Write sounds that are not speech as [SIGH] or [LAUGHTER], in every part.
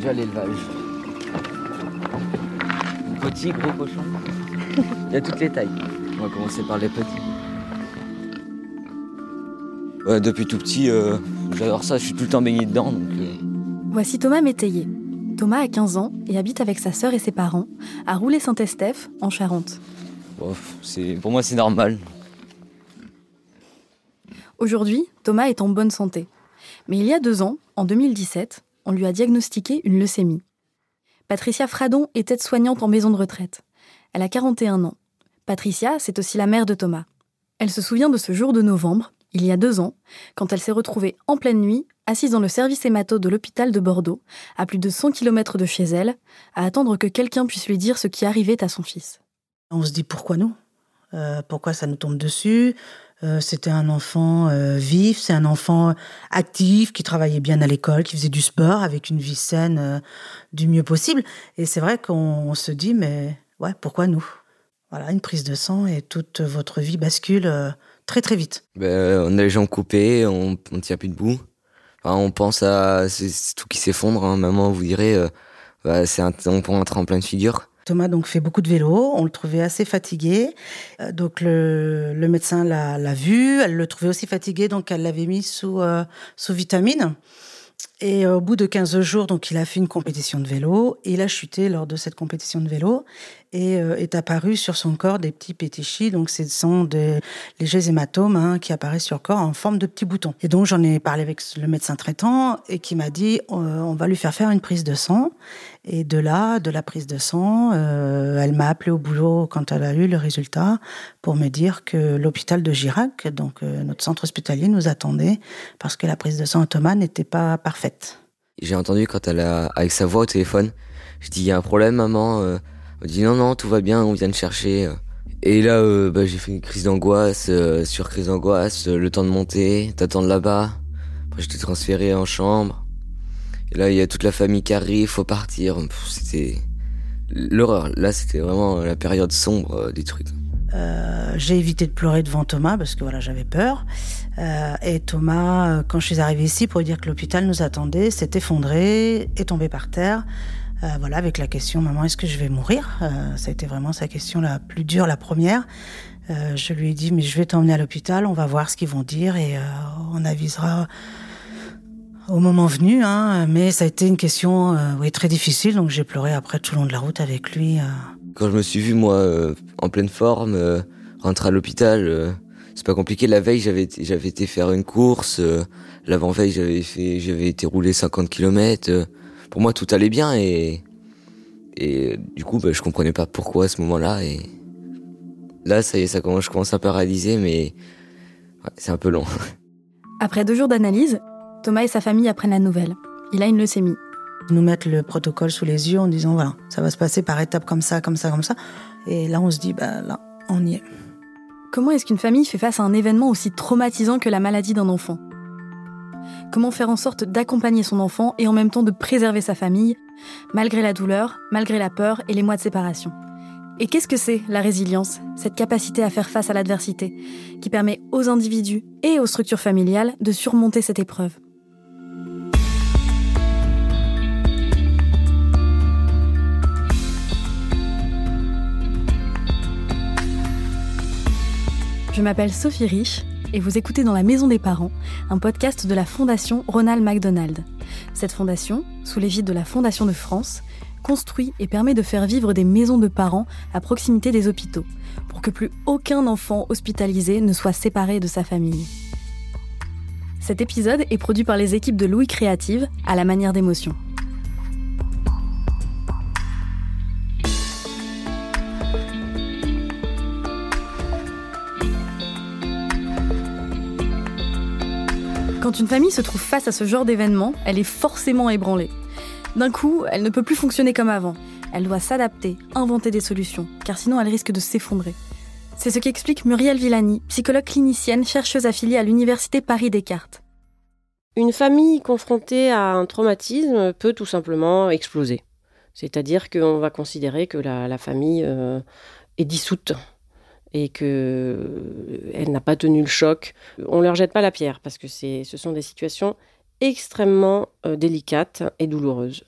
rendu à l'élevage. Petit, gros cochon. Il y a toutes les tailles. On va commencer par les petits. Ouais, depuis tout petit, euh, j'adore ça. Je suis tout le temps baigné dedans. Donc, euh, Voici Thomas Métayer. Thomas a 15 ans et habite avec sa sœur et ses parents à Roulet-Saint-Estèphe, en Charente. bon, pour moi, c'est normal. Aujourd'hui, Thomas est en bonne santé. Mais il y a deux ans, en 2017, on lui a diagnostiqué une leucémie. Patricia Fradon est aide-soignante en maison de retraite. Elle a 41 ans. Patricia, c'est aussi la mère de Thomas. Elle se souvient de ce jour de novembre, il y a deux ans, quand elle s'est retrouvée en pleine nuit, assise dans le service hémato de l'hôpital de Bordeaux, à plus de 100 km de chez elle, à attendre que quelqu'un puisse lui dire ce qui arrivait à son fils. On se dit pourquoi nous Euh, Pourquoi ça nous tombe dessus? Euh, C'était un enfant euh, vif, c'est un enfant actif, qui travaillait bien à l'école, qui faisait du sport avec une vie saine euh, du mieux possible. Et c'est vrai qu'on on se dit, mais ouais, pourquoi nous? Voilà, une prise de sang et toute votre vie bascule très très vite. Ben, on a les jambes coupées, on ne tient plus debout. On pense à c'est tout qui s'effondre. Hein. Maman vous euh, bah, c'est un, on prend un tremplin de figure. Thomas donc fait beaucoup de vélo, on le trouvait assez fatigué, Euh, donc le, médecin l'a vu, elle le trouvait aussi fatigué, donc elle l'avait mis sous euh, sous vitamine. Et au bout de 15 jours, donc il a fait une compétition de vélo, il a chuté lors de cette compétition de vélo, et euh, est apparu sur son corps des petits pétichis, donc ce sont des légers hématomes hein, qui apparaissent sur le corps en forme de petits boutons. Et donc j'en ai parlé avec le médecin traitant, et qui m'a dit, euh, on va lui faire faire une prise de sang, et de là, de la prise de sang, euh, elle m'a appelé au boulot quand elle a eu le résultat pour me dire que l'hôpital de Girac, donc notre centre hospitalier, nous attendait parce que la prise de sang à Thomas n'était pas parfaite. J'ai entendu quand elle a, avec sa voix au téléphone, je dis, il y a un problème, maman. Elle dit, non, non, tout va bien, on vient de chercher. Et là, euh, bah, j'ai fait une crise d'angoisse, euh, sur crise d'angoisse, euh, le temps de monter, d'attendre là-bas. Après, j'étais transféré en chambre. Et là, il y a toute la famille qui arrive, faut partir. C'était l'horreur. Là, c'était vraiment la période sombre euh, du truc. Euh, j'ai évité de pleurer devant Thomas parce que voilà, j'avais peur. Et Thomas, quand je suis arrivée ici pour lui dire que l'hôpital nous attendait, s'est effondré, est tombé par terre. Euh, voilà, avec la question maman, est-ce que je vais mourir? Euh, Ça a été vraiment sa question la plus dure, la première. Euh, je lui ai dit mais je vais t'emmener à l'hôpital, on va voir ce qu'ils vont dire et on avisera au moment venu. Hein, mais ça a été une question oui très difficile, donc j'ai pleuré après tout le long de la route avec lui. Quand je me suis vu, moi, en pleine forme, rentrer à l'hôpital, c'est pas compliqué. La veille, j'avais j'avais été faire une course. euh, L'avant-veille, j'avais fait, j'avais été rouler 50 km. Pour moi, tout allait bien et et du coup, bah, je comprenais pas pourquoi à ce moment-là. Et là, ça y est, ça commence, je commence un peu à réaliser, mais ouais, c'est un peu long. [LAUGHS] Après deux jours d'analyse, Thomas et sa famille apprennent la nouvelle. Il a une leucémie. nous mettre le protocole sous les yeux en disant voilà, ça va se passer par étapes comme ça, comme ça, comme ça. Et là, on se dit, bah là, on y est. Comment est-ce qu'une famille fait face à un événement aussi traumatisant que la maladie d'un enfant? Comment faire en sorte d'accompagner son enfant et en même temps de préserver sa famille, malgré la douleur, malgré la peur et les mois de séparation? Et qu'est-ce que c'est la résilience, cette capacité à faire face à l'adversité, qui permet aux individus et aux structures familiales de surmonter cette épreuve? Je m'appelle Sophie Rich et vous écoutez dans la Maison des Parents, un podcast de la Fondation Ronald McDonald. Cette fondation, sous l'égide de la Fondation de France, construit et permet de faire vivre des maisons de parents à proximité des hôpitaux, pour que plus aucun enfant hospitalisé ne soit séparé de sa famille. Cet épisode est produit par les équipes de Louis Créative à la manière d'émotion. Quand une famille se trouve face à ce genre d'événement, elle est forcément ébranlée. D'un coup, elle ne peut plus fonctionner comme avant. Elle doit s'adapter, inventer des solutions, car sinon elle risque de s'effondrer. C'est ce qu'explique Muriel Villani, psychologue clinicienne, chercheuse affiliée à l'Université Paris-Descartes. Une famille confrontée à un traumatisme peut tout simplement exploser. C'est-à-dire qu'on va considérer que la, famille euh, est dissoute et qu'elle n'a pas tenu le choc. On ne leur jette pas la pierre parce que ce sont des situations extrêmement délicate et douloureuse.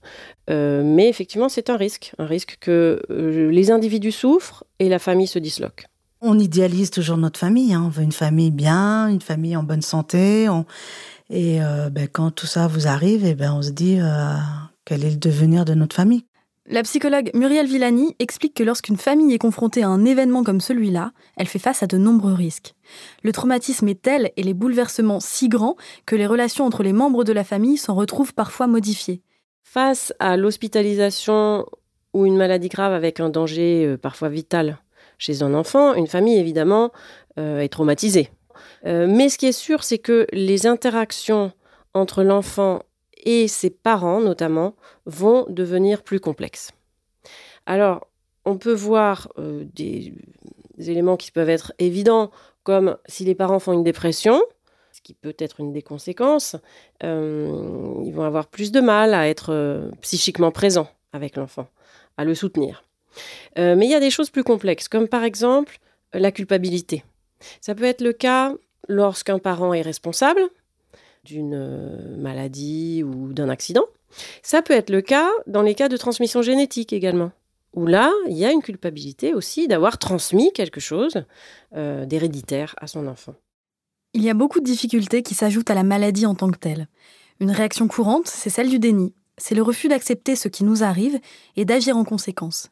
mais effectivement, c'est un risque, un risque que les individus souffrent et la famille se disloque. On idéalise toujours notre famille. Hein. On veut une famille bien, une famille en bonne santé. Et ben, quand tout ça vous arrive, et eh ben, on se dit quel est le devenir de notre famille? La psychologue Muriel Villani explique que lorsqu'une famille est confrontée à un événement comme celui-là, elle fait face à de nombreux risques. Le traumatisme est tel et les bouleversements si grands que les relations entre les membres de la famille s'en retrouvent parfois modifiées. Face à l'hospitalisation ou une maladie grave avec un danger euh, parfois vital chez un enfant, une famille évidemment euh, est traumatisée. Euh, mais ce qui est sûr, c'est que les interactions entre l'enfant et ses parents notamment vont devenir plus complexes. Alors, on peut voir euh, des, éléments qui peuvent être évidents, comme si les parents font une dépression, ce qui peut être une des conséquences, euh, ils vont avoir plus de mal à être euh, psychiquement présents avec l'enfant, à le soutenir. mais il y a des choses plus complexes, comme par exemple la culpabilité. Ça peut être le cas lorsqu'un parent est responsable, d'une euh, maladie ou d'un accident. Ça peut être le cas dans les cas de transmission génétique également, où là, il y a une culpabilité aussi d'avoir transmis quelque chose euh, d'héréditaire à son enfant. Il y a beaucoup de difficultés qui s'ajoutent à la maladie en tant que telle. Une réaction courante, c'est celle du déni. C'est le refus d'accepter ce qui nous arrive et d'agir en conséquence.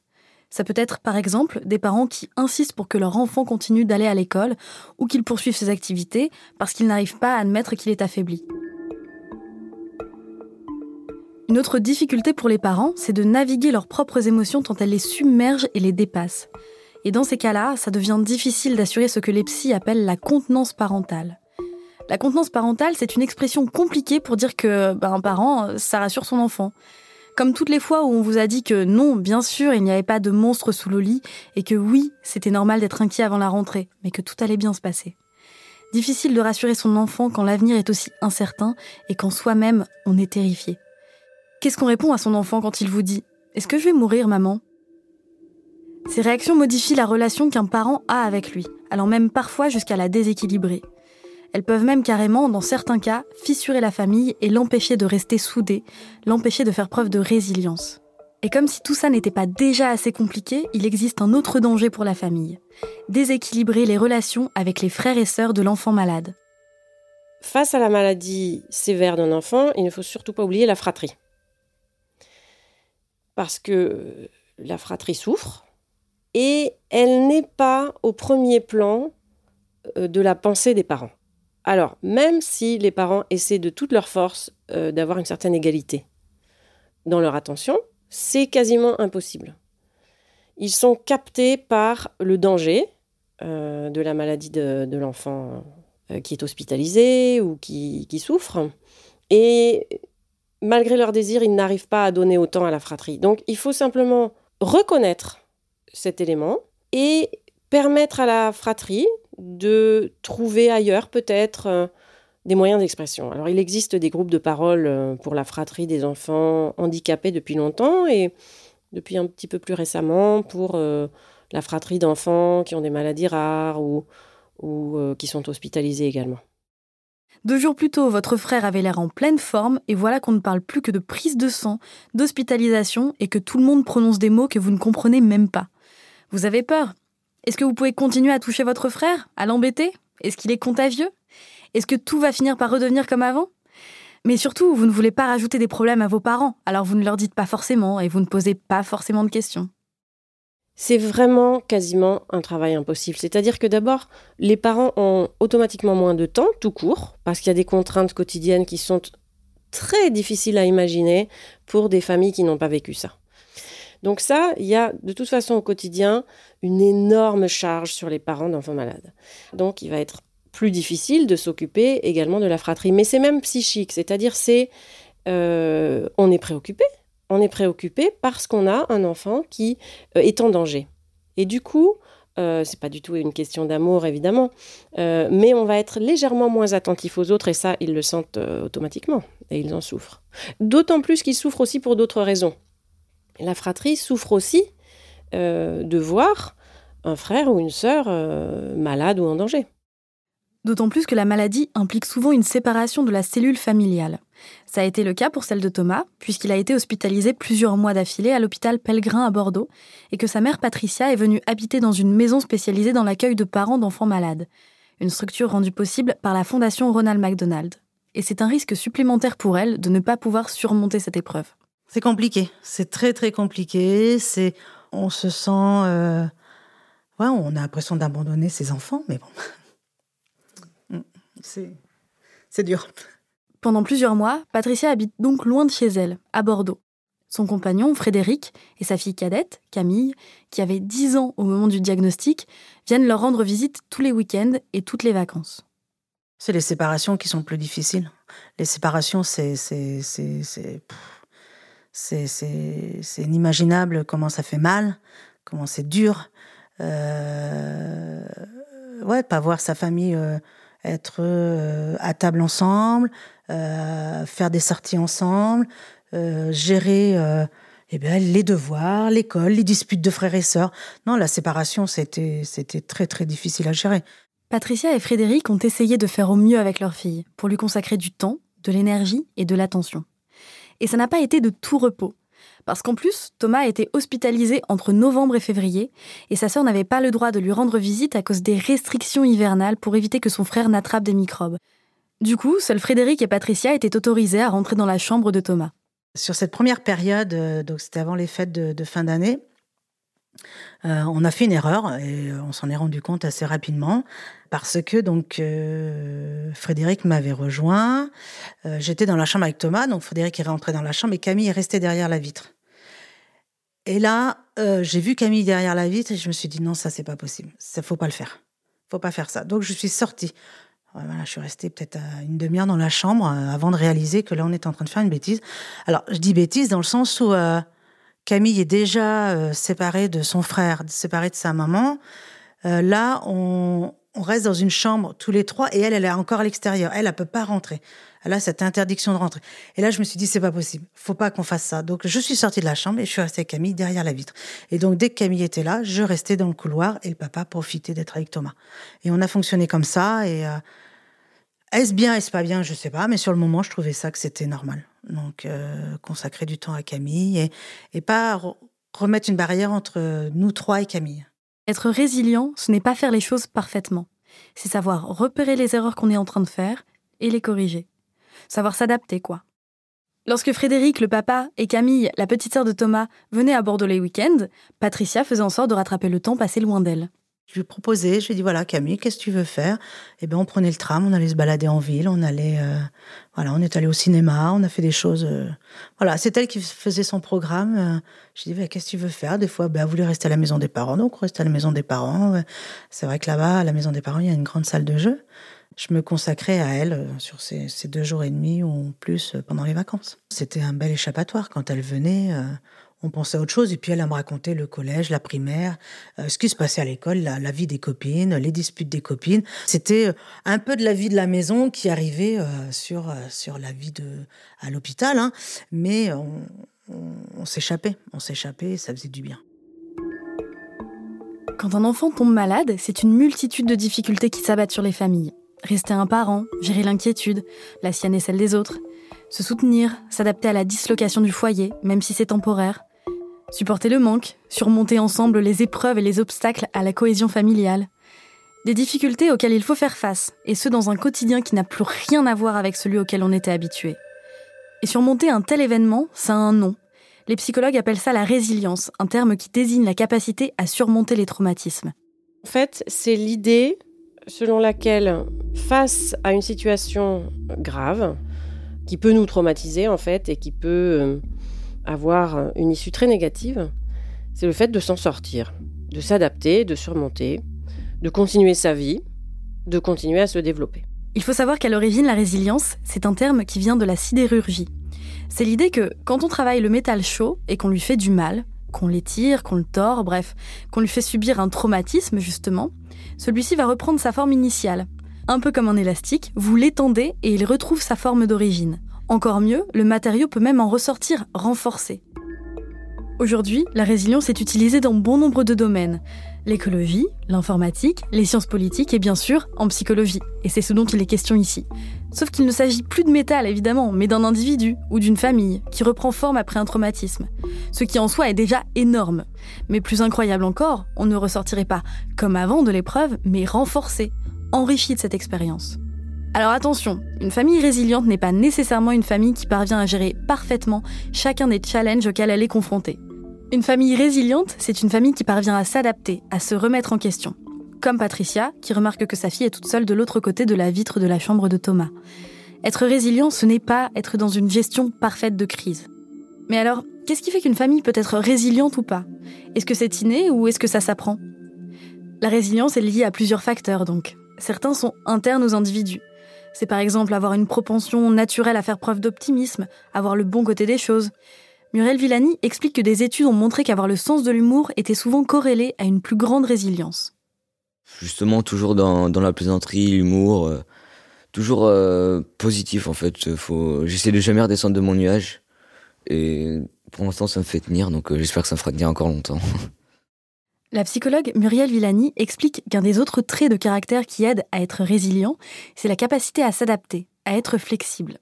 Ça peut être par exemple des parents qui insistent pour que leur enfant continue d'aller à l'école ou qu'il poursuive ses activités parce qu'ils n'arrivent pas à admettre qu'il est affaibli. Une autre difficulté pour les parents, c'est de naviguer leurs propres émotions tant elles les submergent et les dépassent. Et dans ces cas-là, ça devient difficile d'assurer ce que les psys appellent la contenance parentale. La contenance parentale, c'est une expression compliquée pour dire que ben, un parent, ça rassure son enfant. Comme toutes les fois où on vous a dit que non, bien sûr, il n'y avait pas de monstre sous le lit, et que oui, c'était normal d'être inquiet avant la rentrée, mais que tout allait bien se passer. Difficile de rassurer son enfant quand l'avenir est aussi incertain et quand soi-même on est terrifié. Qu'est-ce qu'on répond à son enfant quand il vous dit ⁇ Est-ce que je vais mourir, maman ?⁇ Ces réactions modifient la relation qu'un parent a avec lui, allant même parfois jusqu'à la déséquilibrer. Elles peuvent même carrément, dans certains cas, fissurer la famille et l'empêcher de rester soudée, l'empêcher de faire preuve de résilience. Et comme si tout ça n'était pas déjà assez compliqué, il existe un autre danger pour la famille. Déséquilibrer les relations avec les frères et sœurs de l'enfant malade. Face à la maladie sévère d'un enfant, il ne faut surtout pas oublier la fratrie. Parce que la fratrie souffre et elle n'est pas au premier plan euh, de la pensée des parents. Alors, même si les parents essaient de toute leur force euh, d'avoir une certaine égalité dans leur attention, c'est quasiment impossible. Ils sont captés par le danger euh, de la maladie de, l'enfant euh, qui est hospitalisé ou qui, qui, souffre. Et malgré leur désir, ils n'arrivent pas à donner autant à la fratrie. Donc, il faut simplement reconnaître cet élément et permettre à la fratrie de trouver ailleurs peut-être euh, des moyens d'expression. Alors il existe des groupes de parole euh, pour la fratrie des enfants handicapés depuis longtemps et depuis un petit peu plus récemment pour euh, la fratrie d'enfants qui ont des maladies rares ou, ou qui sont hospitalisés également. Deux jours plus tôt, votre frère avait l'air en pleine forme et voilà qu'on ne parle plus que de prise de sang, d'hospitalisation et que tout le monde prononce des mots que vous ne comprenez même pas. Vous avez peur est-ce que vous pouvez continuer à toucher votre frère, à l'embêter? Est-ce qu'il est contagieux? Est-ce que tout va finir par redevenir comme avant? Mais surtout, vous ne voulez pas rajouter des problèmes à vos parents, alors vous ne leur dites pas forcément et vous ne posez pas forcément de questions. C'est vraiment quasiment un travail impossible. C'est-à-dire que d'abord, les parents ont automatiquement moins de temps, tout court, parce qu'il y a des contraintes quotidiennes qui sont très difficiles à imaginer pour des familles qui n'ont pas vécu ça. Donc ça, il y a de toute façon au quotidien une énorme charge sur les parents d'enfants malades. Donc il va être plus difficile de s'occuper également de la fratrie. Mais c'est même psychique, c'est-à-dire c'est euh, on est préoccupé. On est préoccupé parce qu'on a un enfant qui euh, est en danger. Et du coup, euh, c'est pas du tout une question d'amour évidemment, euh, mais on va être légèrement moins attentif aux autres et ça, ils le sentent automatiquement et ils en souffrent. D'autant plus qu'ils souffrent aussi pour d'autres raisons la fratrie souffre aussi euh, de voir un frère ou une sœur euh, malade ou en danger. D'autant plus que la maladie implique souvent une séparation de la cellule familiale. Ça a été le cas pour celle de Thomas, puisqu'il a été hospitalisé plusieurs mois d'affilée à l'hôpital Pellegrin à Bordeaux, et que sa mère Patricia est venue habiter dans une maison spécialisée dans l'accueil de parents d'enfants malades, une structure rendue possible par la Fondation Ronald McDonald. Et c'est un risque supplémentaire pour elle de ne pas pouvoir surmonter cette épreuve. C'est compliqué, c'est très très compliqué. C'est, on se sent, euh, ouais, on a l'impression d'abandonner ses enfants, mais bon, [LAUGHS] mm, c'est, c'est dur. Pendant plusieurs mois, Patricia habite donc loin de chez elle, à Bordeaux. Son compagnon, Frédéric, et sa fille cadette, Camille, qui avait 10 ans au moment du diagnostic, viennent leur rendre visite tous les week-ends et toutes les vacances. C'est les séparations qui sont plus difficiles. Les séparations, c'est, c'est, c'est, c'est, c'est, inimaginable comment ça fait mal, comment c'est dur. Euh, ouais, pas voir sa famille euh, être euh, à table ensemble, euh, faire des sorties ensemble, gérer eh les devoirs, l'école, les disputes de frères et sœurs. Non, la séparation, c'était très très difficile à gérer. Patricia et Frédéric ont essayé de faire au mieux avec leur fille, pour lui consacrer du temps, de l'énergie et de l'attention. Et ça n'a pas été de tout repos. Parce qu'en plus, Thomas a été hospitalisé entre novembre et février, et sa sœur n'avait pas le droit de lui rendre visite à cause des restrictions hivernales pour éviter que son frère n'attrape des microbes. Du coup, seuls Frédéric et Patricia étaient autorisés à rentrer dans la chambre de Thomas. Sur cette première période, euh, donc c'était avant les fêtes de, fin d'année, euh, on a fait une erreur et on s'en est rendu compte assez rapidement parce que donc euh, Frédéric m'avait rejoint. J'étais dans la chambre avec Thomas, donc Frédéric est rentré dans la chambre et Camille est restée derrière la vitre. Et là, j'ai vu Camille derrière la vitre et je me suis dit non, ça c'est pas possible, ça faut pas le faire, faut pas faire ça. Donc je suis sortie je suis restée peut-être une demi-heure dans la chambre euh, avant de réaliser que là, on était en train de faire une bêtise. Alors, je dis bêtise dans le sens où euh, Camille est déjà euh, séparée de son frère, séparée de sa maman. là, on, on, reste dans une chambre tous les trois et elle, elle est encore à l'extérieur. Elle, elle peut pas rentrer. Elle a cette interdiction de rentrer. Et là, je me suis dit, c'est pas possible. Faut pas qu'on fasse ça. Donc, je suis sortie de la chambre et je suis restée avec Camille derrière la vitre. Et donc, dès que Camille était là, je restais dans le couloir et le papa profitait d'être avec Thomas. Et on a fonctionné comme ça. Et euh, est-ce bien, est-ce pas bien, je sais pas. Mais sur le moment, je trouvais ça que c'était normal. Donc, euh, consacrer du temps à Camille et, et pas remettre une barrière entre nous trois et Camille. Être résilient, ce n'est pas faire les choses parfaitement. C'est savoir repérer les erreurs qu'on est en train de faire et les corriger savoir s'adapter, quoi. Lorsque Frédéric, le papa, et Camille, la petite sœur de Thomas, venaient à Bordeaux les week-ends, Patricia faisait en sorte de rattraper le temps passé loin d'elle. Je lui proposais, je lui ai dit voilà Camille, qu'est-ce que tu veux faire? Eh bien, on prenait le tram, on allait se balader en ville, on allait, euh, voilà, on est allé au cinéma, on a fait des choses. Euh, voilà, c'est elle qui faisait son programme. Euh. je lui ai dit qu'est-ce que tu veux faire? Des fois, ben, elle voulait rester à la maison des parents, donc on restait à la maison des parents. C'est vrai que là-bas, à la maison des parents, il y a une grande salle de jeu je me consacrais à elle sur ces, deux jours et demi ou plus pendant les vacances. C'était un bel échappatoire. Quand elle venait, on pensait à autre chose. Et puis elle, me racontait le collège, la primaire, ce qui se passait à l'école, la, vie des copines, les disputes des copines. C'était un peu de la vie de la maison qui arrivait sur, sur la vie de, à l'hôpital. Hein. Mais on, on s'échappait, on s'échappait, ça faisait du bien. Quand un enfant tombe malade, c'est une multitude de difficultés qui s'abattent sur les familles. Rester un parent, gérer l'inquiétude, la sienne et celle des autres, se soutenir, s'adapter à la dislocation du foyer, même si c'est temporaire, supporter le manque, surmonter ensemble les épreuves et les obstacles à la cohésion familiale. Des difficultés auxquelles il faut faire face, et ce dans un quotidien qui n'a plus rien à voir avec celui auquel on était habitué. Et surmonter un tel événement, ça a un nom. Les psychologues appellent ça la résilience, un terme qui désigne la capacité à surmonter les traumatismes. En fait, c'est l'idée selon laquelle, face à une situation grave, qui peut nous traumatiser en fait et qui peut euh, avoir une issue très négative, c'est le fait de s'en sortir, de s'adapter, de surmonter, de continuer sa vie, de continuer à se développer. Il faut savoir qu'à l'origine, la résilience, c'est un terme qui vient de la sidérurgie. C'est l'idée que quand on travaille le métal chaud et qu'on lui fait du mal, qu'on l'étire, qu'on le tord, bref, qu'on lui fait subir un traumatisme justement, celui-ci va reprendre sa forme initiale. Un peu comme un élastique, vous l'étendez et il retrouve sa forme d'origine. Encore mieux, le matériau peut même en ressortir renforcé. Aujourd'hui, la résilience est utilisée dans bon nombre de domaines. L'écologie, l'informatique, les sciences politiques et bien sûr en psychologie. Et c'est ce dont il est question ici. Sauf qu'il ne s'agit plus de métal évidemment, mais d'un individu ou d'une famille qui reprend forme après un traumatisme. Ce qui en soi est déjà énorme. Mais plus incroyable encore, on ne ressortirait pas comme avant de l'épreuve, mais renforcé, enrichi de cette expérience. Alors attention, une famille résiliente n'est pas nécessairement une famille qui parvient à gérer parfaitement chacun des challenges auxquels elle est confrontée. Une famille résiliente, c'est une famille qui parvient à s'adapter, à se remettre en question. Comme Patricia, qui remarque que sa fille est toute seule de l'autre côté de la vitre de la chambre de Thomas. Être résilient, ce n'est pas être dans une gestion parfaite de crise. Mais alors, qu'est-ce qui fait qu'une famille peut être résiliente ou pas? Est-ce que c'est inné ou est-ce que ça s'apprend? La résilience est liée à plusieurs facteurs donc. Certains sont internes aux individus. C'est par exemple avoir une propension naturelle à faire preuve d'optimisme, avoir le bon côté des choses. Muriel Villani explique que des études ont montré qu'avoir le sens de l'humour était souvent corrélé à une plus grande résilience. Justement, toujours dans, la plaisanterie, l'humour, euh, toujours euh, positif en fait. Faut... J'essaie de jamais redescendre de mon nuage. Et pour l'instant, ça me fait tenir, donc euh, j'espère que ça me fera tenir encore longtemps. [LAUGHS] La psychologue Muriel Villani explique qu'un des autres traits de caractère qui aident à être résilient, c'est la capacité à s'adapter, à être flexible.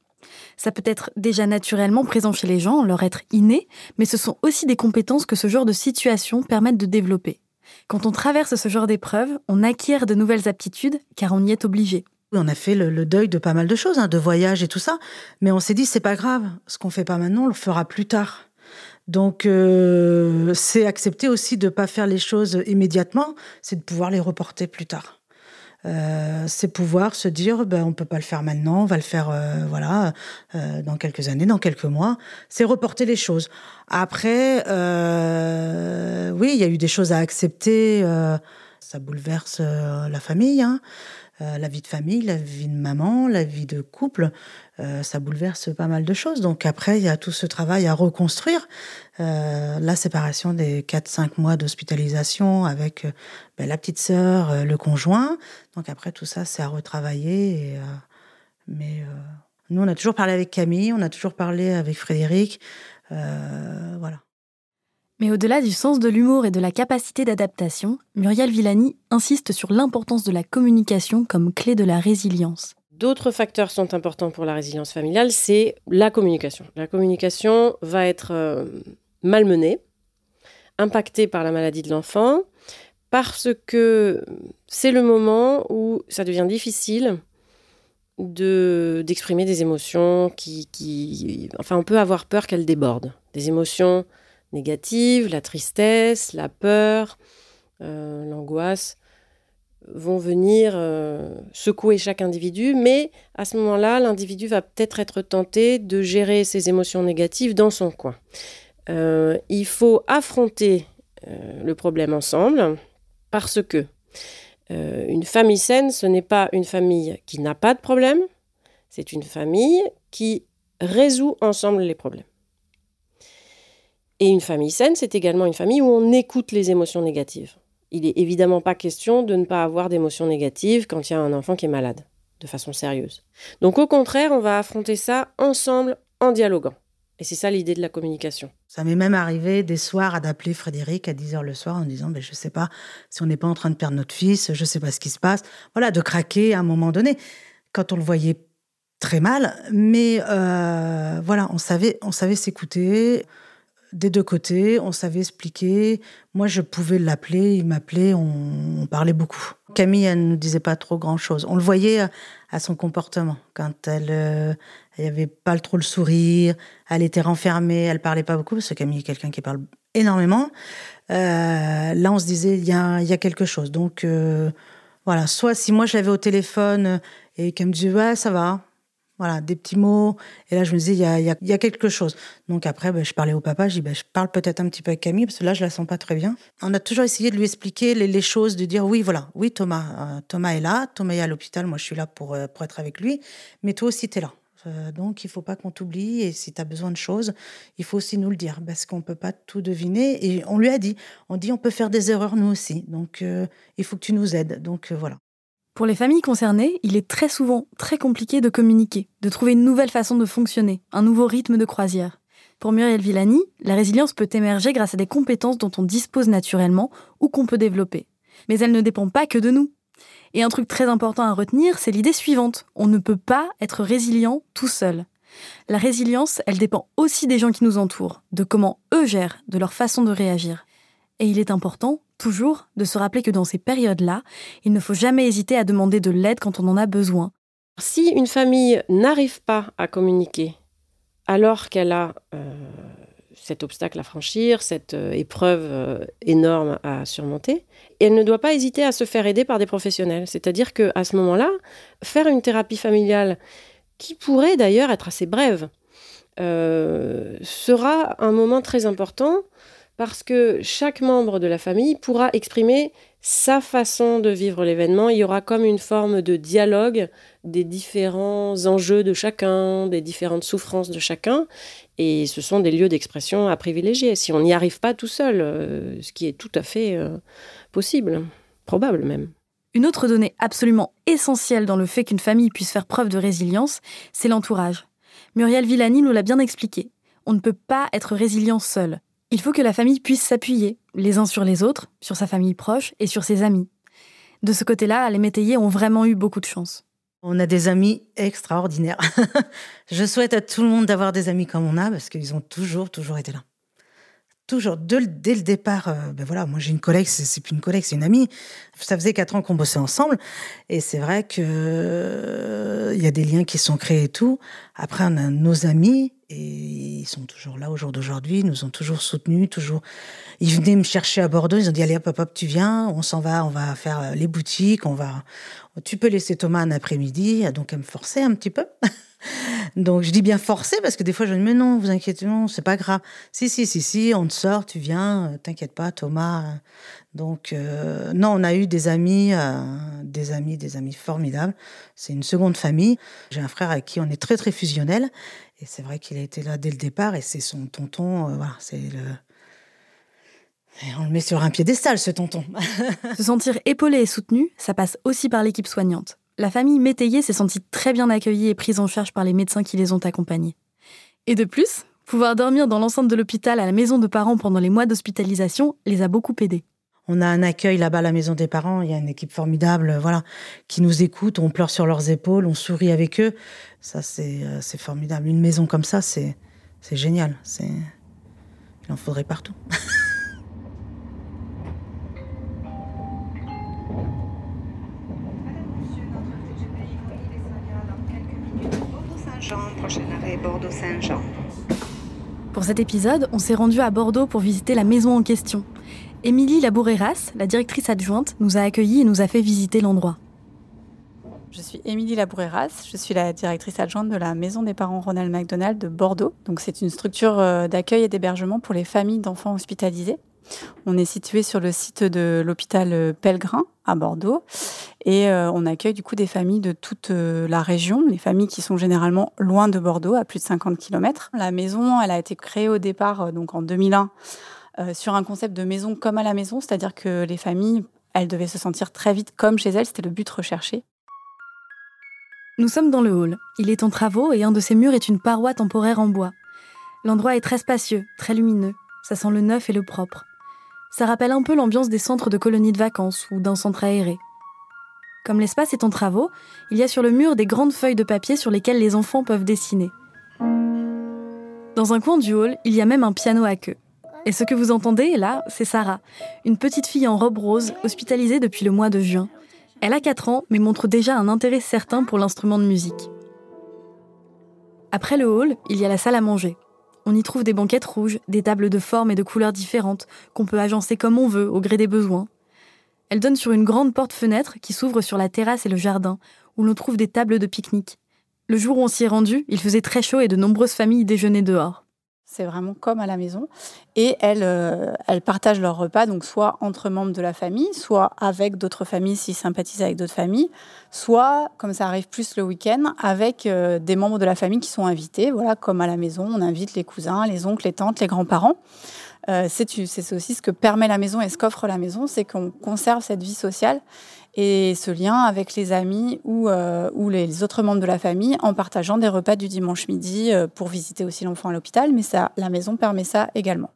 Ça peut être déjà naturellement présent chez les gens, leur être inné, mais ce sont aussi des compétences que ce genre de situation permettent de développer. Quand on traverse ce genre d'épreuves, on acquiert de nouvelles aptitudes car on y est obligé. On a fait le, deuil de pas mal de choses, hein, de voyages et tout ça, mais on s'est dit c'est pas grave, ce qu'on fait pas maintenant, on le fera plus tard. Donc euh, c'est accepter aussi de ne pas faire les choses immédiatement, c'est de pouvoir les reporter plus tard. Euh, c'est pouvoir se dire ben on peut pas le faire maintenant, on va le faire euh, voilà euh, dans quelques années, dans quelques mois. C'est reporter les choses. Après, oui, il y a eu des choses à accepter. ça bouleverse la famille. Hein. Euh, la vie de famille, la vie de maman, la vie de couple, euh, ça bouleverse pas mal de choses. Donc après, il y a tout ce travail à reconstruire. Euh, la séparation des 4-5 mois d'hospitalisation avec ben, la petite sœur, le conjoint. Donc après, tout ça, c'est à retravailler. mais nous, on a toujours parlé avec Camille, on a toujours parlé avec Frédéric. voilà. Mais au-delà du sens de l'humour et de la capacité d'adaptation, Muriel Villani insiste sur l'importance de la communication comme clé de la résilience. D'autres facteurs sont importants pour la résilience familiale, c'est la communication. La communication va être euh, malmenée, impactée par la maladie de l'enfant, parce que c'est le moment où ça devient difficile de d'exprimer des émotions qui, enfin, on peut avoir peur qu'elles débordent, des émotions négatives, la tristesse, la peur, euh, l'angoisse vont venir euh, secouer chaque individu, mais à ce moment-là, l'individu va peut-être être tenté de gérer ses émotions négatives dans son coin. Euh, il faut affronter le problème ensemble parce que une famille saine, ce n'est pas une famille qui n'a pas de problème, c'est une famille qui résout ensemble les problèmes. Et une famille saine, c'est également une famille où on écoute les émotions négatives. Il n'est évidemment pas question de ne pas avoir d'émotions négatives quand il y a un enfant qui est malade, de façon sérieuse. Donc au contraire, on va affronter ça ensemble en dialoguant. Et c'est ça l'idée de la communication. Ça m'est même arrivé des soirs d'appeler Frédéric à 10h le soir en disant ben, Je ne sais pas si on n'est pas en train de perdre notre fils, je ne sais pas ce qui se passe. Voilà, de craquer à un moment donné, quand on le voyait très mal. Mais euh, voilà, on savait, on savait s'écouter des deux côtés, on savait expliquer. Moi, je pouvais l'appeler, il m'appelait, on, parlait beaucoup. Camille, elle ne disait pas trop grand-chose. On le voyait à son comportement. Quand elle n'avait euh, pas trop le sourire, elle était renfermée, elle parlait pas beaucoup, parce que Camille est quelqu'un qui parle énormément. Euh, là, on se disait, il y a, quelque chose. Donc, euh, voilà, soit si moi je l'avais au téléphone et qu'elle me disait, ouais, ça va, voilà, des petits mots. Et là, je me disais, il y a, y a, quelque chose. Donc après, ben, je parlais au papa, je dis, ben, je parle peut-être un petit peu avec Camille, parce que là, je la sens pas très bien. On a toujours essayé de lui expliquer les, choses, de dire, oui, voilà, oui, Thomas, euh, Thomas est là, Thomas est à l'hôpital, moi, je suis là pour, euh, pour être avec lui, mais toi aussi, tu es là. Euh, donc, il faut pas qu'on t'oublie, et si tu as besoin de choses, il faut aussi nous le dire, parce qu'on peut pas tout deviner. Et on lui a dit, on dit, on peut faire des erreurs, nous aussi. Donc, il faut que tu nous aides. Donc, voilà. Pour les familles concernées, il est très souvent très compliqué de communiquer, de trouver une nouvelle façon de fonctionner, un nouveau rythme de croisière. Pour Muriel Villani, la résilience peut émerger grâce à des compétences dont on dispose naturellement ou qu'on peut développer. Mais elle ne dépend pas que de nous. Et un truc très important à retenir, c'est l'idée suivante. On ne peut pas être résilient tout seul. La résilience, elle dépend aussi des gens qui nous entourent, de comment eux gèrent, de leur façon de réagir. Et il est important, toujours, de se rappeler que dans ces périodes-là, il ne faut jamais hésiter à demander de l'aide quand on en a besoin. Si une famille n'arrive pas à communiquer alors qu'elle a euh, cet obstacle à franchir, cette euh, épreuve euh, énorme à surmonter, elle ne doit pas hésiter à se faire aider par des professionnels. C'est-à-dire qu'à ce moment-là, faire une thérapie familiale, qui pourrait d'ailleurs être assez brève, sera un moment très important parce que chaque membre de la famille pourra exprimer sa façon de vivre l'événement. Il y aura comme une forme de dialogue des différents enjeux de chacun, des différentes souffrances de chacun. Et ce sont des lieux d'expression à privilégier. Si on n'y arrive pas tout seul, euh, ce qui est tout à fait euh, possible, probable même. Une autre donnée absolument essentielle dans le fait qu'une famille puisse faire preuve de résilience, c'est l'entourage. Muriel Villani nous l'a bien expliqué. On ne peut pas être résilient seul. Il faut que la famille puisse s'appuyer, les uns sur les autres, sur sa famille proche et sur ses amis. De ce côté-là, les métayers ont vraiment eu beaucoup de chance. On a des amis extraordinaires. [LAUGHS] Je souhaite à tout le monde d'avoir des amis comme on a parce qu'ils ont toujours, toujours été là. Toujours, dès le départ, euh, ben voilà, moi j'ai une collègue, c'est plus une collègue, c'est une amie. Ça faisait quatre ans qu'on bossait ensemble, et c'est vrai que euh, il y a des liens qui sont créés et tout. Après, on a nos amis, et ils sont toujours là au jour d'aujourd'hui, nous ont toujours soutenus, toujours. Ils venaient me chercher à Bordeaux, ils ont dit allez hop hop, tu viens, on s'en va, on va faire euh, les boutiques, on va. Tu peux laisser Thomas un après-midi, donc elle me forçait un petit peu. [LAUGHS] donc je dis bien forcer parce que des fois je dis mais non, vous inquiétez non, c'est pas grave. Si si si si, on te sort, tu viens, euh, t'inquiète pas Thomas. Donc euh, non, on a eu des amis, des amis, des amis formidables. C'est une seconde famille. J'ai un frère avec qui on est très très fusionnel et c'est vrai qu'il a été là dès le départ et c'est son tonton. Euh, voilà, c'est le. on le met sur un piédestal, ce tonton. [LAUGHS] Se sentir épaulé et soutenu, ça passe aussi par l'équipe soignante. La famille Métayer s'est sentie très bien accueillie et prise en charge par les médecins qui les ont accompagnés. Et de plus, pouvoir dormir dans l'enceinte de l'hôpital à la maison de parents pendant les mois d'hospitalisation les a beaucoup aidés. On a un accueil là-bas à la maison des parents. Il y a une équipe formidable, voilà, qui nous écoute. On pleure sur leurs épaules, on sourit avec eux. Ça, c'est euh, formidable. Une maison comme ça, c'est génial. Il en faudrait partout. [LAUGHS] Bordeaux-Saint-Jean. Pour cet épisode, on s'est rendu à Bordeaux pour visiter la maison en question. Émilie Laboureras, la directrice adjointe, nous a accueillis et nous a fait visiter l'endroit. Je suis Émilie Laboureras, je suis la directrice adjointe de la Maison des parents Ronald McDonald de Bordeaux. Donc c'est une structure euh, d'accueil et d'hébergement pour les familles d'enfants hospitalisés. On est situé sur le site de l'hôpital euh, Pellegrin à Bordeaux et euh, on accueille du coup des familles de toute la région, les familles qui sont généralement loin de Bordeaux, à plus de 50 km. La maison, elle a été créée au départ donc en 2001 euh, sur un concept de maison comme à la maison, c'est-à-dire que les familles, elles devaient se sentir très vite comme chez elles, c'était le but recherché. Nous sommes dans le hall. Il est en travaux et un de ses murs est une paroi temporaire en bois. L'endroit est très spacieux, très lumineux. Ça sent le neuf et le propre. Ça rappelle un peu l'ambiance des centres de colonies de vacances ou d'un centre aéré. Comme l'espace est en travaux, il y a sur le mur des grandes feuilles de papier sur lesquelles les enfants peuvent dessiner. Dans un coin du hall, il y a même un piano à queue. Et ce que vous entendez là, c'est Sarah, une petite fille en robe rose, hospitalisée depuis le mois de juin. Elle a 4 ans, mais montre déjà un intérêt certain pour l'instrument de musique. Après le hall, il y a la salle à manger. On y trouve des banquettes rouges, des tables de formes et de couleurs différentes, qu'on peut agencer comme on veut, au gré des besoins. Elle donne sur une grande porte-fenêtre qui s'ouvre sur la terrasse et le jardin, où l'on trouve des tables de pique-nique. Le jour où on s'y est rendu, il faisait très chaud et de nombreuses familles déjeunaient dehors. C'est vraiment comme à la maison. Et elles, euh, elles partagent leur repas, donc soit entre membres de la famille, soit avec d'autres familles s'ils sympathisent avec d'autres familles, soit, comme ça arrive plus le week-end, avec euh, des membres de la famille qui sont invités. Voilà, comme à la maison, on invite les cousins, les oncles, les tantes, les grands-parents. Euh, c'est aussi ce que permet la maison et ce qu'offre la maison, c'est qu'on conserve cette vie sociale et ce lien avec les amis ou, ou les autres membres de la famille en partageant des repas du dimanche midi pour visiter aussi l'enfant à l'hôpital, mais ça, la maison permet ça également.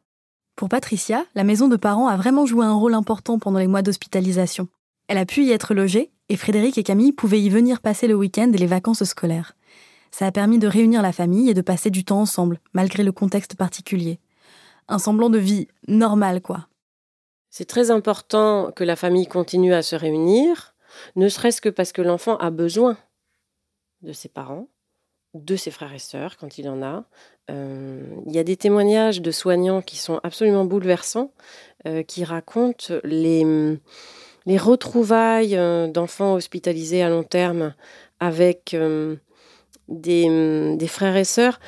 Pour Patricia, la maison de parents a vraiment joué un rôle important pendant les mois d'hospitalisation. Elle a pu y être logée et Frédéric et Camille pouvaient y venir passer le week-end et les vacances scolaires. Ça a permis de réunir la famille et de passer du temps ensemble, malgré le contexte particulier. Un semblant de vie normale, quoi. C'est très important que la famille continue à se réunir, ne serait-ce que parce que l'enfant a besoin de ses parents, de ses frères et sœurs quand il en a. Euh, il y a des témoignages de soignants qui sont absolument bouleversants, euh, qui racontent les les retrouvailles euh, d'enfants hospitalisés à long terme avec des, frères et sœurs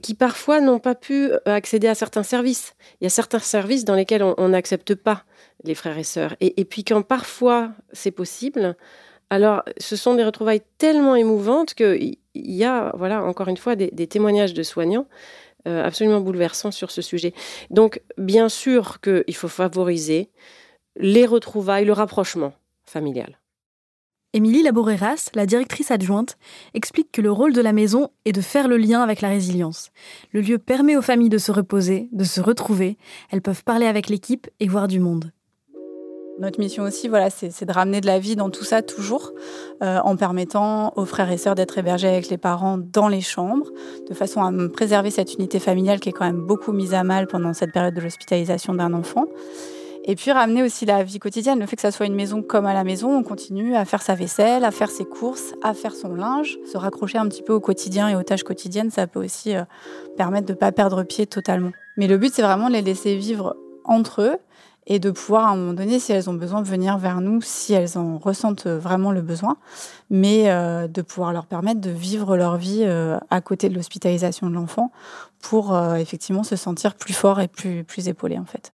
qui parfois n'ont pas pu accéder à certains services. Il y a certains services dans lesquels on n'accepte pas les frères et sœurs. Et, puis quand parfois c'est possible, alors ce sont des retrouvailles tellement émouvantes qu'il y a, voilà, encore une fois, des, témoignages de soignants absolument bouleversants sur ce sujet. Donc bien sûr qu'il faut favoriser les retrouvailles, le rapprochement familial. Émilie Laboreras, la directrice adjointe, explique que le rôle de la maison est de faire le lien avec la résilience. Le lieu permet aux familles de se reposer, de se retrouver. Elles peuvent parler avec l'équipe et voir du monde. Notre mission aussi, voilà, c'est de ramener de la vie dans tout ça toujours, euh, en permettant aux frères et sœurs d'être hébergés avec les parents dans les chambres, de façon à préserver cette unité familiale qui est quand même beaucoup mise à mal pendant cette période de l'hospitalisation d'un enfant. Et puis ramener aussi la vie quotidienne, le fait que ça soit une maison comme à la maison, on continue à faire sa vaisselle, à faire ses courses, à faire son linge, se raccrocher un petit peu au quotidien et aux tâches quotidiennes, ça peut aussi euh, permettre de ne pas perdre pied totalement. Mais le but, c'est vraiment de les laisser vivre entre eux et de pouvoir à un moment donné, si elles ont besoin, venir vers nous, si elles en ressentent vraiment le besoin, mais euh, de pouvoir leur permettre de vivre leur vie euh, à côté de l'hospitalisation de l'enfant pour effectivement se sentir plus fort et plus, plus épaulé en fait.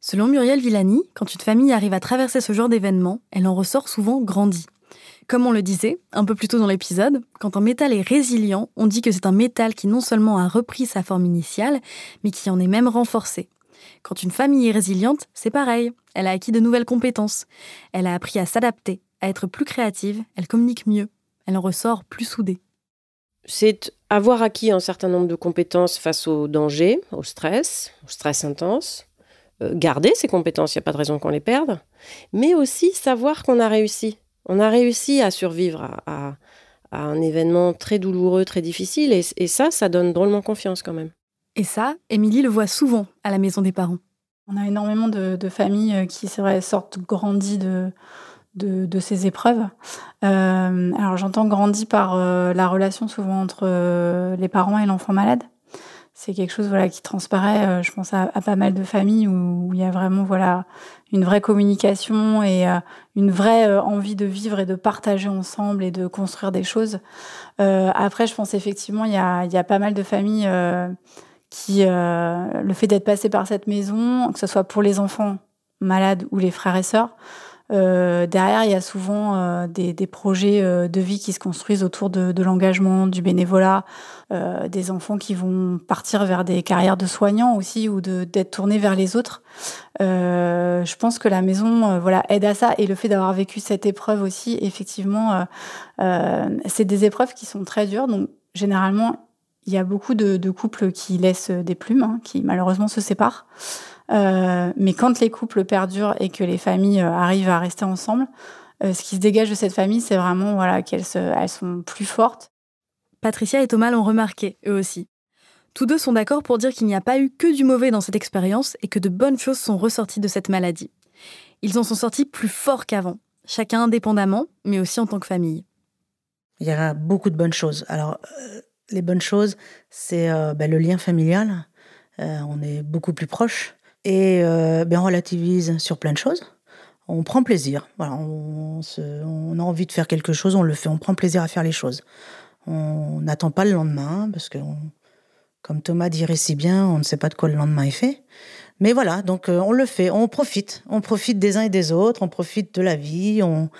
Selon Muriel Villani, quand une famille arrive à traverser ce genre d'événement, elle en ressort souvent grandie. Comme on le disait un peu plus tôt dans l'épisode, quand un métal est résilient, on dit que c'est un métal qui non seulement a repris sa forme initiale, mais qui en est même renforcé. Quand une famille est résiliente, c'est pareil. Elle a acquis de nouvelles compétences. Elle a appris à s'adapter, à être plus créative, elle communique mieux. Elle en ressort plus soudée. C'est avoir acquis un certain nombre de compétences face au danger, au stress, au stress intense, euh, garder ces compétences, il n'y a pas de raison qu'on les perde, mais aussi savoir qu'on a réussi. On a réussi à survivre à, un événement très douloureux, très difficile, et, ça, ça donne drôlement confiance quand même. Et ça, Émilie le voit souvent à la maison des parents. On a énormément de, familles euh, qui, sortent grandies de, ces épreuves. Euh, alors j'entends grandi par la relation souvent entre les parents et l'enfant malade c'est quelque chose qui transparaît euh, je pense à, pas mal de familles où, il y a vraiment une vraie communication et euh, une vraie euh, envie de vivre et de partager ensemble et de construire des choses après je pense effectivement il il y a pas mal de familles qui le fait d'être passé par cette maison que ce soit pour les enfants malades ou les frères et sœurs euh, derrière, il y a souvent euh, des, projets euh, de vie qui se construisent autour de, l'engagement, du bénévolat, des enfants qui vont partir vers des carrières de soignants aussi ou d'être tournés vers les autres. je pense que la maison voilà, aide à ça et le fait d'avoir vécu cette épreuve aussi, effectivement, c'est des épreuves qui sont très dures. Donc, généralement, il y a beaucoup de, couples qui laissent des plumes, hein, qui malheureusement se séparent. Euh, mais quand les couples perdurent et que les familles euh, arrivent à rester ensemble, euh, ce qui se dégage de cette famille, c'est vraiment voilà, qu'elles elles sont plus fortes. Patricia et Thomas l'ont remarqué, eux aussi. Tous deux sont d'accord pour dire qu'il n'y a pas eu que du mauvais dans cette expérience et que de bonnes choses sont ressorties de cette maladie. Ils en sont sortis plus forts qu'avant, chacun indépendamment, mais aussi en tant que famille. Il y a beaucoup de bonnes choses. Alors, les bonnes choses, c'est ben, le lien familial. on est beaucoup plus proches. Et euh, ben on relativise sur plein de choses. On prend plaisir. Voilà, on, a envie de faire quelque chose, on le fait. On prend plaisir à faire les choses. On n'attend pas le lendemain parce que, comme Thomas dirait si bien, on ne sait pas de quoi le lendemain est fait. Mais voilà, donc euh, on le fait, on profite, on profite des uns et des autres, on profite de la vie, on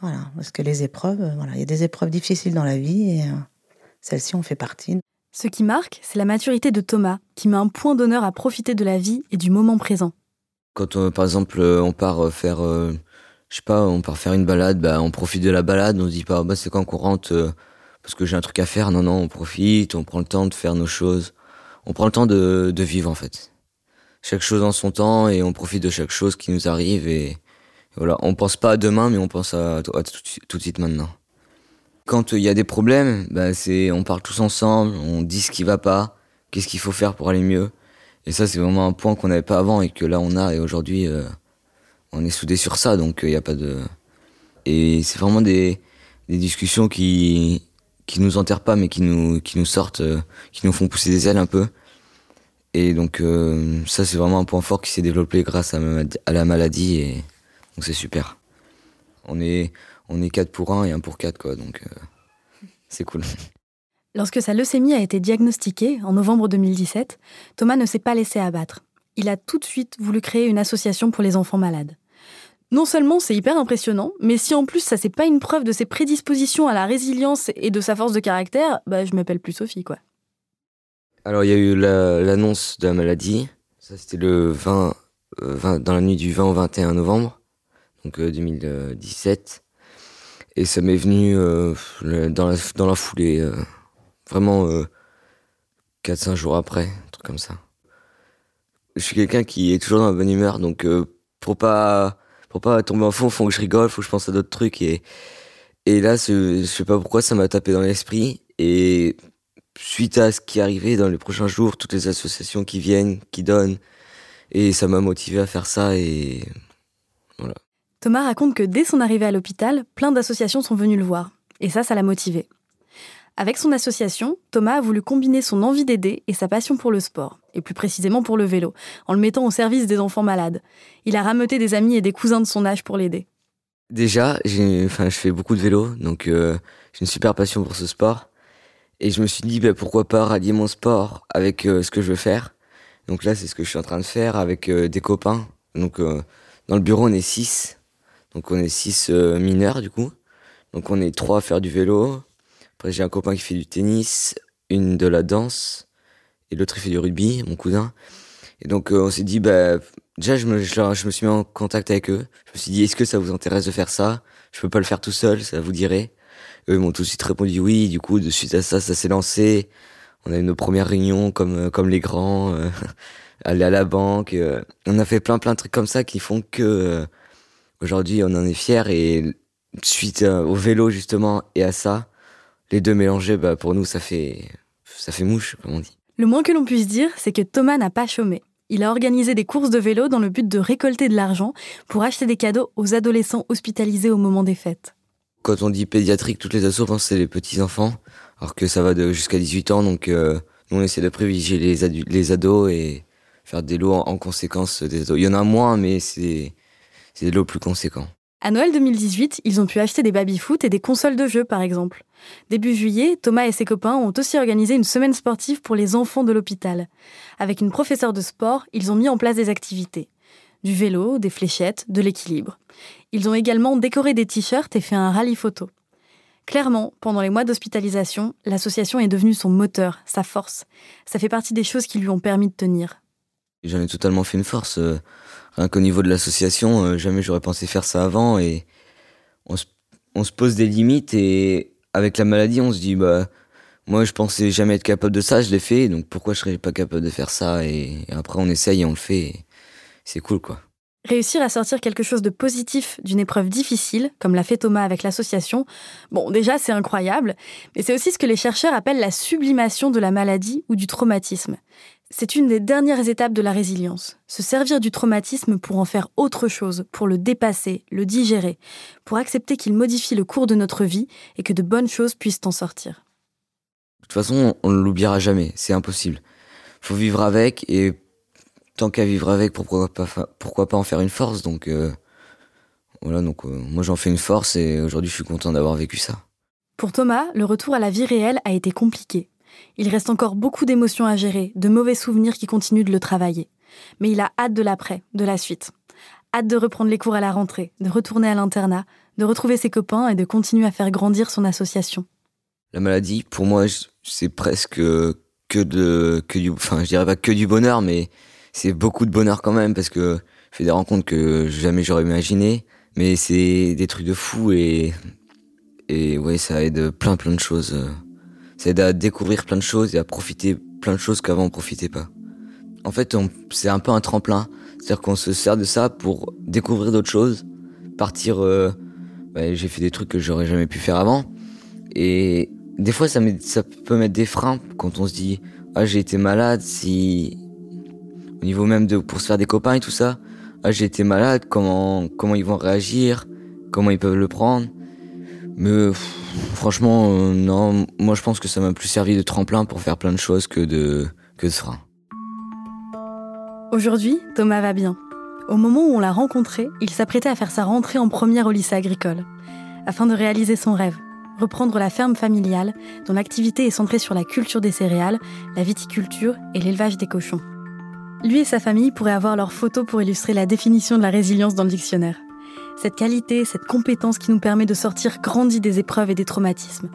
voilà, parce que les épreuves, euh, voilà, il y a des épreuves difficiles dans la vie celle-ci on fait partie. Ce qui marque, c'est la maturité de Thomas, qui met un point d'honneur à profiter de la vie et du moment présent. Quand, par exemple, euh, on part euh, faire, euh, je sais pas, on part faire une balade, bah, on profite de la balade, on se dit pas, bah, c'est quand qu'on rentre euh, parce que j'ai un truc à faire. Non, non, on profite, on prend le temps de faire nos choses. On prend le temps de, de vivre, en fait. Chaque chose en son temps et on profite de chaque chose qui nous arrive et, voilà. On pense pas à demain, mais on pense à, tout, tout, de suite maintenant. Quand il y a des problèmes, bah, c'est, on parle tous ensemble, on dit ce qui va pas, qu'est-ce qu'il faut faire pour aller mieux. Et ça, c'est vraiment un point qu'on n'avait pas avant et que là, on a. Et aujourd'hui, euh, on est soudés sur ça, donc il euh, n'y a pas de. Et c'est vraiment des, des discussions qui qui nous enterrent pas, mais qui nous qui nous sortent, euh, qui nous font pousser des ailes un peu. Et donc ça, c'est vraiment un point fort qui s'est développé grâce à, à, la maladie, et donc c'est super. On est on est 4 pour 1 et 1 pour 4, quoi, donc c'est cool. Lorsque sa leucémie a été diagnostiquée en novembre 2017, Thomas ne s'est pas laissé abattre. Il a tout de suite voulu créer une association pour les enfants malades. Non seulement c'est hyper impressionnant, mais si en plus ça c'est pas une preuve de ses prédispositions à la résilience et de sa force de caractère, bah je m'appelle plus Sophie quoi. Alors il y a eu l'annonce de la maladie, ça c'était le 20, euh, dans la nuit du 20 au 21 novembre, donc 2017, euh, et ça m'est venu euh, dans, la, foulée, vraiment 4-5 jours après, un truc comme ça. Je suis quelqu'un qui est toujours dans la bonne humeur, donc pour pas pour pas tomber en fond, faut que je rigole, faut que je pense à d'autres trucs et et là je sais pas pourquoi ça m'a tapé dans l'esprit et suite à ce qui est arrivé dans les prochains jours, toutes les associations qui viennent, qui donnent et ça m'a motivé à faire ça et voilà. Thomas raconte que dès son arrivée à l'hôpital, plein d'associations sont venues le voir et ça ça l'a motivé. Avec son association, Thomas a voulu combiner son envie d'aider et sa passion pour le sport, et plus précisément pour le vélo, en le mettant au service des enfants malades. Il a rameuté des amis et des cousins de son âge pour l'aider. Déjà, je fais beaucoup de vélo, donc euh, j'ai une super passion pour ce sport. Et je me suis dit, bah, pourquoi pas rallier mon sport avec euh, ce que je veux faire. Donc là, c'est ce que je suis en train de faire avec euh, des copains. Donc dans le bureau, on est six. Donc on est six mineurs du coup. Donc on est trois à faire du vélo, après, j'ai un copain qui fait du tennis, une de la danse, et l'autre il fait du rugby, mon cousin. Et donc euh, on s'est dit, bah, déjà je me, je, me suis mis en contact avec eux. Je me suis dit, est-ce que ça vous intéresse de faire ça? Je peux pas le faire tout seul, ça vous dirait? Eux m'ont tout de suite répondu oui. Du coup, de suite à ça, ça s'est lancé. On a eu nos premières réunions comme euh, comme les grands, euh, [LAUGHS] aller à la banque. on a fait plein plein de trucs comme ça qui font que aujourd'hui on en est fier et suite au vélo justement et à ça, les deux mélangés, bah, pour nous, ça fait, ça fait mouche, comme on dit. Le moins que l'on puisse dire, c'est que Thomas n'a pas chômé. Il a organisé des courses de vélo dans le but de récolter de l'argent pour acheter des cadeaux aux adolescents hospitalisés au moment des fêtes. Quand on dit pédiatrique, toutes les assos pensent que c'est les petits-enfants, alors que ça va jusqu'à 18 ans, donc euh, nous on essaie de privilégier les, les ados et faire des lots en, conséquence des ados. Il y en a moins, mais c'est des lots plus conséquents. À Noël 2018, ils ont pu acheter des baby-foot et des consoles de jeux, par exemple. Début juillet, Thomas et ses copains ont aussi organisé une semaine sportive pour les enfants de l'hôpital. Avec une professeure de sport, ils ont mis en place des activités. Du vélo, des fléchettes, de l'équilibre. Ils ont également décoré des t-shirts et fait un rallye photo. Clairement, pendant les mois d'hospitalisation, l'association est devenue son moteur, sa force. Ça fait partie des choses qui lui ont permis de tenir. J'en ai totalement fait une force. Euh, rien qu'au niveau de l'association, euh, jamais j'aurais pensé faire ça avant. Et on se, pose des limites. Et avec la maladie, on se dit, bah, moi, je pensais jamais être capable de ça, je l'ai fait. Donc pourquoi je serais pas capable de faire ça et, après, on essaye et on le fait. C'est cool, quoi. Réussir à sortir quelque chose de positif d'une épreuve difficile, comme l'a fait Thomas avec l'association, bon, déjà, c'est incroyable, mais c'est aussi ce que les chercheurs appellent la sublimation de la maladie ou du traumatisme. C'est une des dernières étapes de la résilience. Se servir du traumatisme pour en faire autre chose, pour le dépasser, le digérer, pour accepter qu'il modifie le cours de notre vie et que de bonnes choses puissent en sortir. De toute façon, on ne l'oubliera jamais, c'est impossible. Faut vivre avec et tant qu'à vivre avec, pourquoi pas, pourquoi pas en faire une force? Donc euh, voilà, donc euh, moi j'en fais une force et aujourd'hui je suis content d'avoir vécu ça. Pour Thomas, le retour à la vie réelle a été compliqué. Il reste encore beaucoup d'émotions à gérer, de mauvais souvenirs qui continuent de le travailler. Mais il a hâte de l'après, de la suite. Hâte de reprendre les cours à la rentrée, de retourner à l'internat, de retrouver ses copains et de continuer à faire grandir son association. La maladie, pour moi, c'est presque que de, que du, enfin, je dirais pas que du bonheur, mais c'est beaucoup de bonheur quand même parce que je fais des rencontres que jamais j'aurais imaginé, Mais c'est des trucs de fou et, et ça aide plein plein de choses. Aide à découvrir plein de choses et à profiter plein de choses qu'avant on profitait pas. En fait, c'est un peu un tremplin. C'est-à-dire qu'on se sert de ça pour découvrir d'autres choses, partir. Euh, bah, j'ai fait des trucs que j'aurais jamais pu faire avant. Et des fois, ça, met, ça peut mettre des freins quand on se dit ah j'ai été malade. Si au niveau même de pour se faire des copains et tout ça, ah j'ai été malade. Comment comment ils vont réagir Comment ils peuvent le prendre Mais franchement, euh, non. Moi, je pense que ça m'a plus servi de tremplin pour faire plein de choses que de que de frein. Aujourd'hui, Thomas va bien. Au moment où on l'a rencontré, il s'apprêtait à faire sa rentrée en première au lycée agricole, afin de réaliser son rêve, reprendre la ferme familiale, dont l'activité est centrée sur la culture des céréales, la viticulture et l'élevage des cochons. Lui et sa famille pourraient avoir leurs photos pour illustrer la définition de la résilience dans le dictionnaire. Cette qualité, cette compétence qui nous permet de sortir grandi des épreuves et des traumatismes.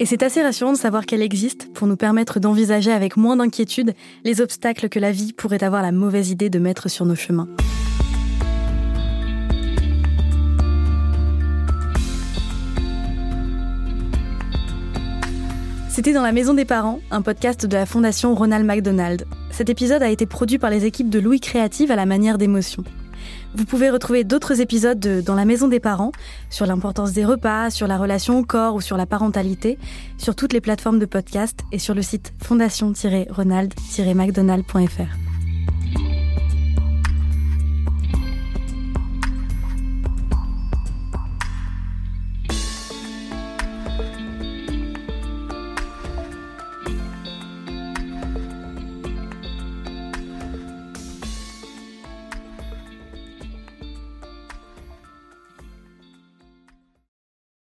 Et c'est assez rassurant de savoir qu'elle existe pour nous permettre d'envisager avec moins d'inquiétude les obstacles que la vie pourrait avoir la mauvaise idée de mettre sur nos chemins. C'était dans la maison des parents, un podcast de la fondation Ronald McDonald. Cet épisode a été produit par les équipes de Louis Créative à la manière d'émotion. Vous pouvez retrouver d'autres épisodes de Dans la maison des parents sur l'importance des repas, sur la relation au corps ou sur la parentalité, sur toutes les plateformes de podcast et sur le site fondation-ronald-mcdonald.fr.